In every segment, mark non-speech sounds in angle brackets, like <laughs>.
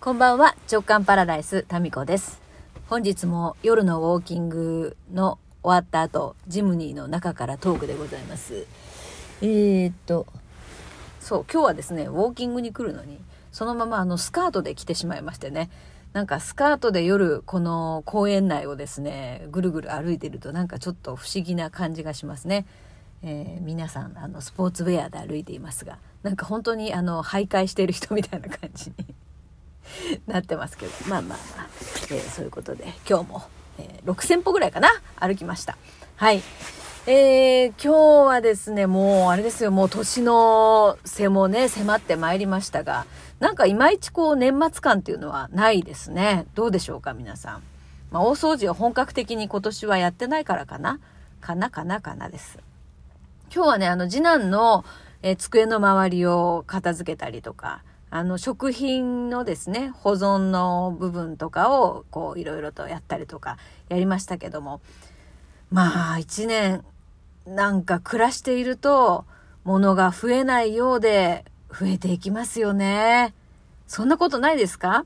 こんばんは、直感パラダイス、タミコです。本日も夜のウォーキングの終わった後、ジムニーの中からトークでございます。えー、っと、そう、今日はですね、ウォーキングに来るのに、そのままあのスカートで来てしまいましてね、なんかスカートで夜、この公園内をですね、ぐるぐる歩いてるとなんかちょっと不思議な感じがしますね。えー皆さん、あの、スポーツウェアで歩いていますが、なんか本当にあの、徘徊している人みたいな感じに <laughs> なってますけど、まあまあまあ、えーそういうことで、今日も、えー6000歩ぐらいかな？歩きました。はい。えー今日はですね、もう、あれですよ、もう年の瀬もね、迫ってまいりましたが、なんかいまいちこう、年末感っていうのはないですね。どうでしょうか、皆さん。まあ、大掃除を本格的に今年はやってないからかな？かなかなかなです。今日はね、あの、次男の、え机の周りを片付けたりとか、あの、食品のですね、保存の部分とかを、こう、いろいろとやったりとか、やりましたけども、まあ、一年、なんか暮らしていると、物が増えないようで、増えていきますよね。そんなことないですか？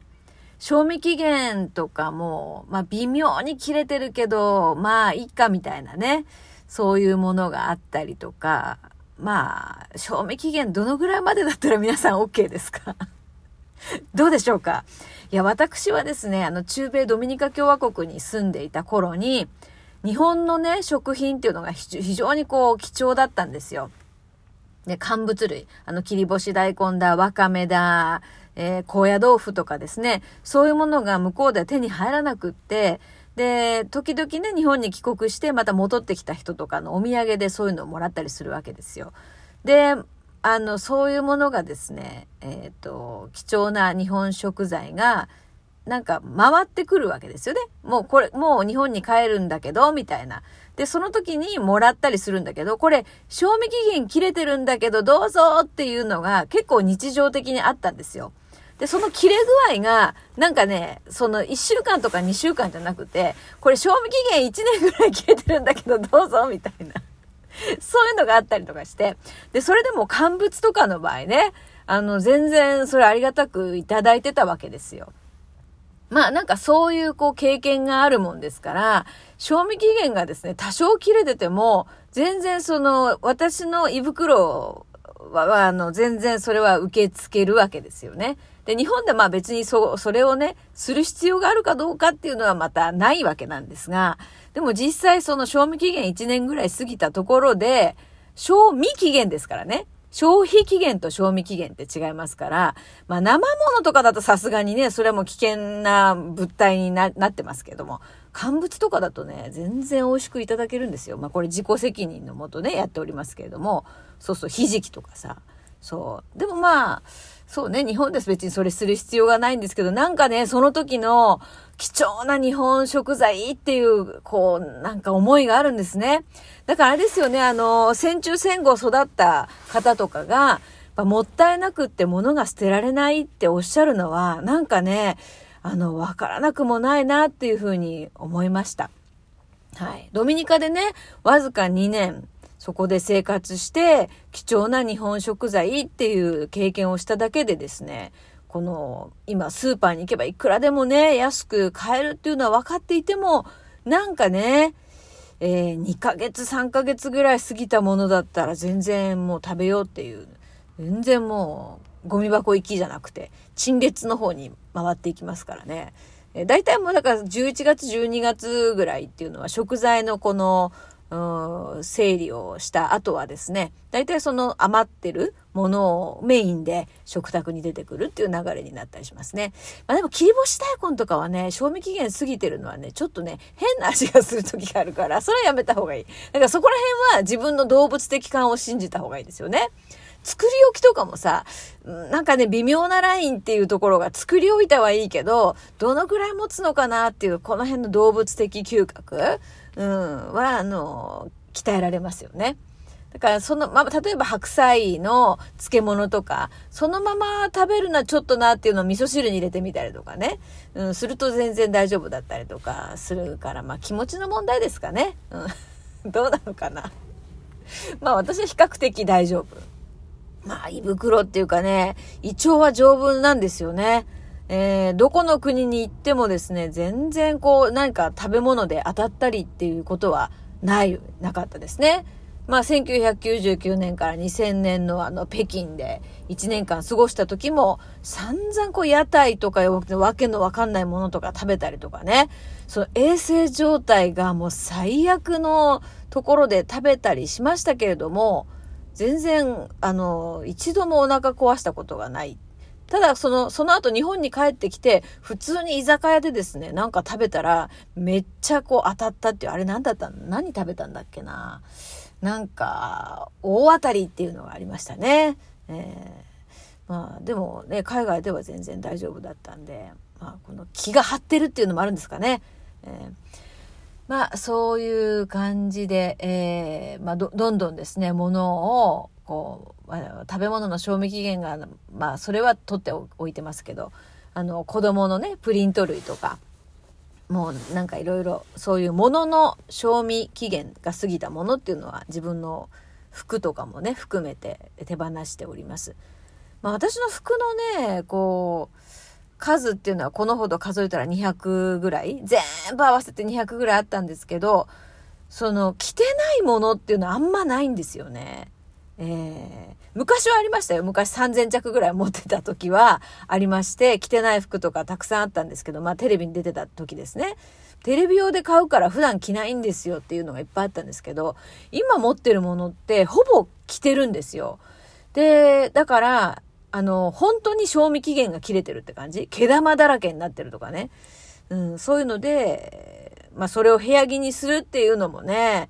賞味期限とかも、まあ微妙に切れてるけど、まあいいかみたいなね、そういうものがあったりとか、まあ、賞味期限どのぐらいまでだったら皆さん OK ですか？<laughs> どうでしょうか？いや、私はですね、あの、中米ドミニカ共和国に住んでいた頃に、日本のね、食品っていうのが非常にこう貴重だったんですよ。で、乾物類。あの、切り干し大根だ、わかめだ、えー高野豆腐とかですね。そういうものが向こうでは手に入らなくって、で、時々ね、日本に帰国して、また戻ってきた人とかのお土産でそういうのをもらったりするわけですよ。で、あの、そういうものがですね、えっ、と、貴重な日本食材が、なんか回ってくるわけですよね。もうこれ、もう日本に帰るんだけど、みたいな。で、その時にもらったりするんだけど、これ、賞味期限切れてるんだけど、どうぞっていうのが結構日常的にあったんですよ。で、その切れ具合が、なんかね、その1週間とか2週間じゃなくて、これ賞味期限1年ぐらい切れてるんだけど、どうぞみたいな。<laughs> そういうのがあったりとかして。で、それでも乾物とかの場合ね、あの、全然それありがたくいただいてたわけですよ。まあなんかそういうこう経験があるもんですから、賞味期限がですね、多少切れてても、全然その、私の胃袋は、あの、全然それは受け付けるわけですよね。で、日本でまあ別にそ、それをね、する必要があるかどうかっていうのはまたないわけなんですが、でも実際その賞味期限1年ぐらい過ぎたところで、賞味期限ですからね。消費期限と賞味期限って違いますから、まあ生物とかだとさすがにね、それはもう危険な物体になってますけども、乾物とかだとね、全然美味しくいただけるんですよ。まあこれ自己責任のもとね、やっておりますけれども、そうそう、ひじきとかさ、そう。でもまあ、そうね、日本です別にそれする必要がないんですけど、なんかね、その時の貴重な日本食材っていう、こう、なんか思いがあるんですね。だからあれですよね、あの、戦中戦後育った方とかが、もったいなくって物が捨てられないっておっしゃるのは、なんかね、あの、わからなくもないなっていうふうに思いました。はい。ドミニカでね、わずか2年、そこで生活して、貴重な日本食材っていう経験をしただけでですね、この、今スーパーに行けばいくらでもね、安く買えるっていうのは分かっていても、なんかね、えー2ヶ月、3ヶ月ぐらい過ぎたものだったら全然もう食べようっていう、全然もうゴミ箱行きじゃなくて、陳列の方に回っていきますからね。えー大体もうだから11月、12月ぐらいっていうのは食材のこの、うん整理をした後はですね、大体その余ってるものをメインで食卓に出てくるっていう流れになったりしますね。まあでも切り干し大根とかはね、賞味期限過ぎてるのはね、ちょっとね、変な味がする時があるから、それはやめた方がいい。だからそこら辺は自分の動物的感を信じた方がいいですよね。作り置きとかもさ、なんかね、微妙なラインっていうところが作り置いたはいいけど、どのぐらい持つのかなっていう、この辺の動物的嗅覚、うん、は、あの、鍛えられますよね。だから、その、まあ、例えば白菜の漬物とか、そのまま食べるのはちょっとなっていうのを味噌汁に入れてみたりとかね。うん、すると全然大丈夫だったりとかするから、まあ、気持ちの問題ですかね。うん。<laughs> どうなのかな。まあ、私は比較的大丈夫。まあ、胃袋っていうかね、胃腸は丈夫なんですよね。えー、どこの国に行ってもですね、全然こう、何か食べ物で当たったりっていうことはない、なかったですね。まあ、1999年から2000年のあの、北京で1年間過ごした時も、散々こう、屋台とかわけのわかんないものとか食べたりとかね、その衛生状態がもう最悪のところで食べたりしましたけれども、全然、あの、一度もお腹壊したことがない。ただ、その、その後日本に帰ってきて、普通に居酒屋でですね、なんか食べたら、めっちゃこう当たったっていう、あれ何だったの？何食べたんだっけな？なんか、大当たりっていうのがありましたね。えー、まあ、でもね、海外では全然大丈夫だったんで、まあ、この気が張ってるっていうのもあるんですかね。えー、まあ、そういう感じで、えー、まあど、どんどんですね、ものを、こう、食べ物の賞味期限が、まあ、それは取っておいてますけど、あの、子供のね、プリント類とか、もうなんかいろいろそういうものの賞味期限が過ぎたものっていうのは自分の服とかもね含めて手放しております。まあ私の服のねこう数っていうのはこのほど数えたら200ぐらい全部合わせて200ぐらいあったんですけどその着てないものっていうのはあんまないんですよね。えー、昔はありましたよ。昔3000着ぐらい持ってた時はありまして、着てない服とかたくさんあったんですけど、まあテレビに出てた時ですね。テレビ用で買うから普段着ないんですよっていうのがいっぱいあったんですけど、今持ってるものってほぼ着てるんですよ。で、だから、あの、本当に賞味期限が切れてるって感じ毛玉だらけになってるとかね。うん、そういうので、まあそれを部屋着にするっていうのもね、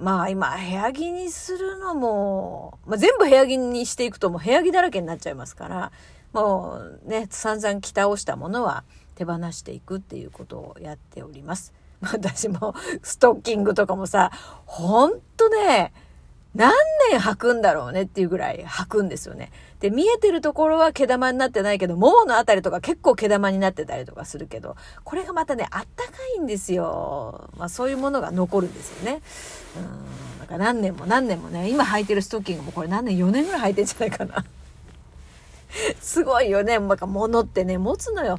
まあ今、部屋着にするのも、まあ、全部部屋着にしていくともう部屋着だらけになっちゃいますから、もうね、散々着倒したものは手放していくっていうことをやっております。<laughs> 私もストッキングとかもさ、ほんとね、何年履くんだろうねっていうぐらい履くんですよね。で、見えてるところは毛玉になってないけど、もものあたりとか結構毛玉になってたりとかするけど、これがまたね、あったかいんですよ。まあそういうものが残るんですよね。うん。だか何年も何年もね、今履いてるストッキングもこれ何年、4年ぐらい履いてんじゃないかな。<laughs> すごいよね。なんか物ってね、持つのよ。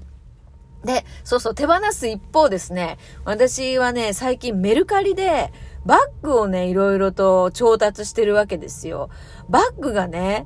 で、そうそう、手放す一方ですね、私はね、最近メルカリで、バッグをね、いろいろと調達してるわけですよ。バッグがね、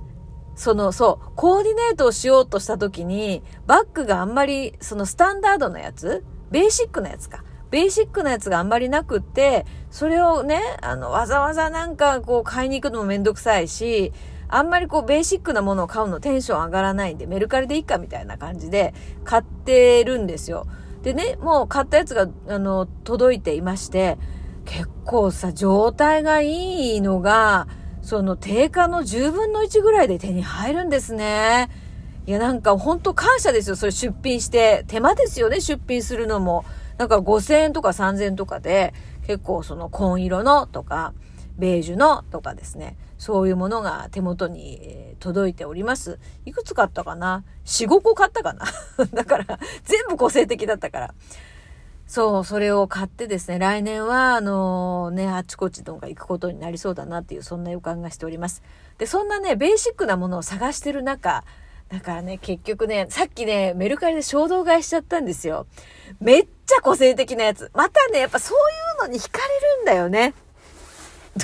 その、そう、コーディネートをしようとした時に、バッグがあんまり、そのスタンダードなやつ？ベーシックなやつか。ベーシックなやつがあんまりなくって、それをね、あの、わざわざなんかこう買いに行くのもめんどくさいし、あんまりこうベーシックなものを買うのテンション上がらないんで、メルカリでいいかみたいな感じで買ってるんですよ。でね、もう買ったやつが、あの、届いていまして、結構さ、状態がいいのが、その定価の10分の1ぐらいで手に入るんですね。いや、なんか本当感謝ですよ。それ出品して。手間ですよね、出品するのも。なんか5000円とか3000円とかで、結構その紺色のとか、ベージュのとかですね。そういうものが手元に届いております。いくつ買ったかな ?4、5個買ったかな？<laughs> だから、全部個性的だったから。そう、それを買ってですね、来年は、あのね、あちこちとか行くことになりそうだなっていう、そんな予感がしております。で、そんなね、ベーシックなものを探してる中、だからね、結局ね、さっきね、メルカリで衝動買いしちゃったんですよ。めっちゃ個性的なやつ。またね、やっぱそういうのに惹かれるんだよね。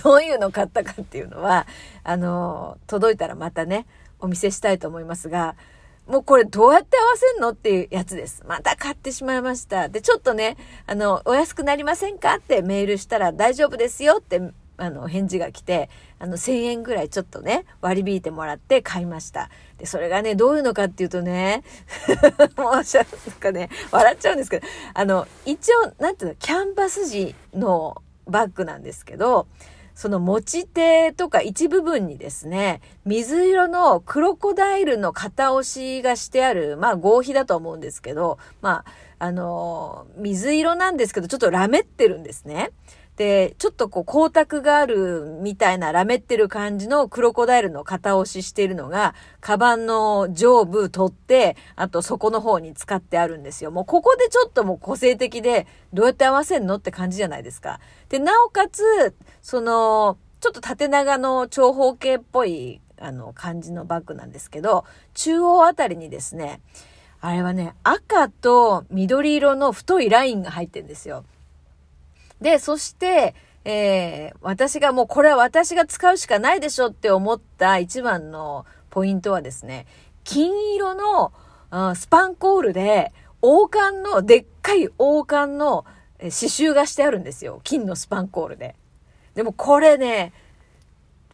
どういうの買ったかっていうのは、あの、届いたらまたね、お見せしたいと思いますが、もうこれどうやって合わせんのっていうやつです。また買ってしまいました。で、ちょっとね、あの、お安くなりませんかってメールしたら大丈夫ですよってあの、返事が来て、あの、1000円ぐらいちょっとね、割り引いてもらって買いました。で、それがね、どういうのかっていうとね、<laughs> もう、しゃ、なんかね、笑っちゃうんですけど、あの、一応、なんていうの、キャンバス地のバッグなんですけど、その持ち手とか一部分にですね、水色のクロコダイルの型押しがしてある、まあ合皮だと思うんですけど、まあ、あの、水色なんですけど、ちょっとラメってるんですね。で、ちょっとこう光沢があるみたいなラメってる感じのクロコダイルの型押ししているのが、カバンの上部取って、あと底の方に使ってあるんですよ。もうここでちょっともう個性的で、どうやって合わせんのって感じじゃないですか。で、なおかつ、その、ちょっと縦長の長方形っぽい、あの、感じのバッグなんですけど、中央あたりにですね、あれはね、赤と緑色の太いラインが入ってるんですよ。で、そして、えー、私がもうこれは私が使うしかないでしょって思った一番のポイントはですね、金色の、うん、スパンコールで、王冠の、でっかい王冠の刺繍がしてあるんですよ。金のスパンコールで。でもこれね、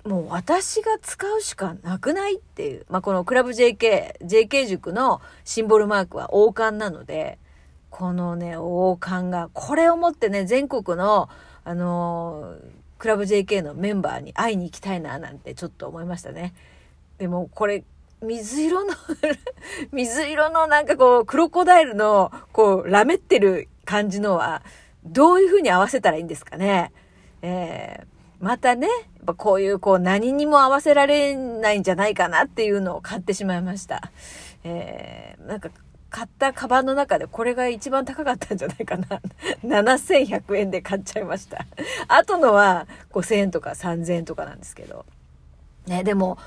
もう私が使うしかなくないっていう。まあ、このクラブ JK、JK 塾のシンボルマークは王冠なので、このね、王冠が、これをもってね、全国の、あのー、クラブ JK のメンバーに会いに行きたいな、なんてちょっと思いましたね。でも、これ、水色の <laughs> 水色のなんかこう、クロコダイルの、こう、ラメってる感じのは、どういう風に合わせたらいいんですかね。えーまたね、やっぱこういうこう何にも合わせられないんじゃないかなっていうのを買ってしまいました。えー、なんか買ったカバンの中でこれが一番高かったんじゃないかな。<laughs> 7100円で買っちゃいました。あとのは5000円とか3000円とかなんですけど。ね、でも、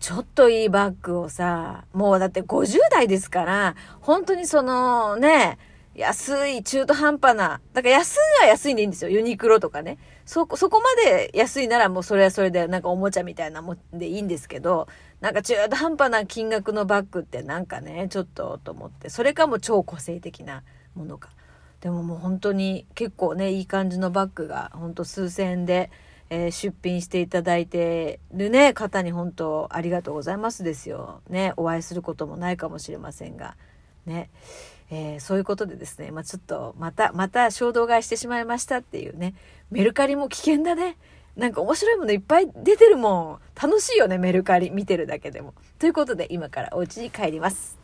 ちょっといいバッグをさ、もうだって50代ですから、本当にそのね、安い、中途半端な。だから安いは安いんでいいんですよ。ユニクロとかね。そ、そこまで安いならもうそれはそれでなんかおもちゃみたいなもんでいいんですけど、なんか中途半端な金額のバッグってなんかね、ちょっとと思って。それかも超個性的なものか。でももう本当に結構ね、いい感じのバッグが本当数千円で、えー、出品していただいてるね、方に本当ありがとうございますですよ。ね、お会いすることもないかもしれませんが。ね。えー、そういうことでですね、まあ、ちょっとまた、また衝動買いしてしまいましたっていうね、メルカリも危険だね。なんか面白いものいっぱい出てるもん。楽しいよね、メルカリ見てるだけでも。ということで今からお家に帰ります。